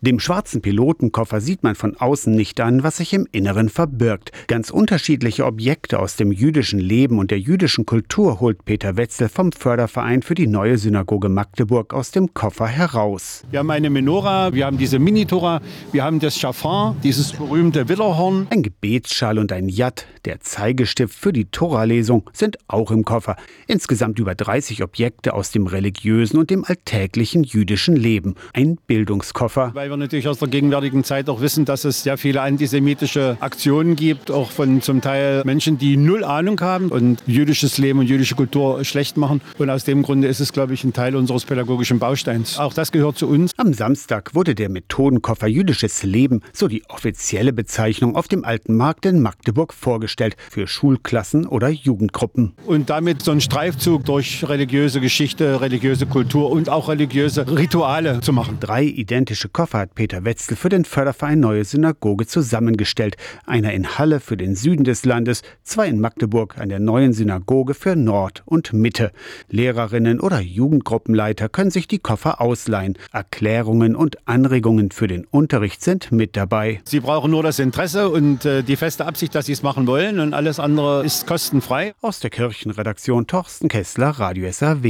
Dem schwarzen Pilotenkoffer sieht man von außen nicht an, was sich im Inneren verbirgt. Ganz unterschiedliche Objekte aus dem jüdischen Leben und der jüdischen Kultur holt Peter Wetzel vom Förderverein für die neue Synagoge Magdeburg aus dem Koffer heraus. Wir haben eine Menora, wir haben diese Minitora, wir haben das Schafar, dieses berühmte Widderhorn. Ein Gebetsschal und ein Yad, der Zeigestift für die Tora-Lesung, sind auch im Koffer. Insgesamt über 30 Objekte aus dem religiösen und dem alltäglichen jüdischen Leben. Ein Bildungskoffer. Weil weil wir natürlich aus der gegenwärtigen Zeit auch wissen, dass es sehr viele antisemitische Aktionen gibt, auch von zum Teil Menschen, die null Ahnung haben und jüdisches Leben und jüdische Kultur schlecht machen. Und aus dem Grunde ist es, glaube ich, ein Teil unseres pädagogischen Bausteins. Auch das gehört zu uns. Am Samstag wurde der Methodenkoffer Jüdisches Leben, so die offizielle Bezeichnung, auf dem Alten Markt in Magdeburg vorgestellt für Schulklassen oder Jugendgruppen. Und damit so ein Streifzug durch religiöse Geschichte, religiöse Kultur und auch religiöse Rituale zu machen. Drei identische Koffer hat Peter Wetzel für den Förderverein Neue Synagoge zusammengestellt. Einer in Halle für den Süden des Landes, zwei in Magdeburg an der neuen Synagoge für Nord und Mitte. Lehrerinnen oder Jugendgruppenleiter können sich die Koffer ausleihen. Erklärungen und Anregungen für den Unterricht sind mit dabei. Sie brauchen nur das Interesse und äh, die feste Absicht, dass sie es machen wollen und alles andere ist kostenfrei. Aus der Kirchenredaktion Torsten Kessler, Radio SAW.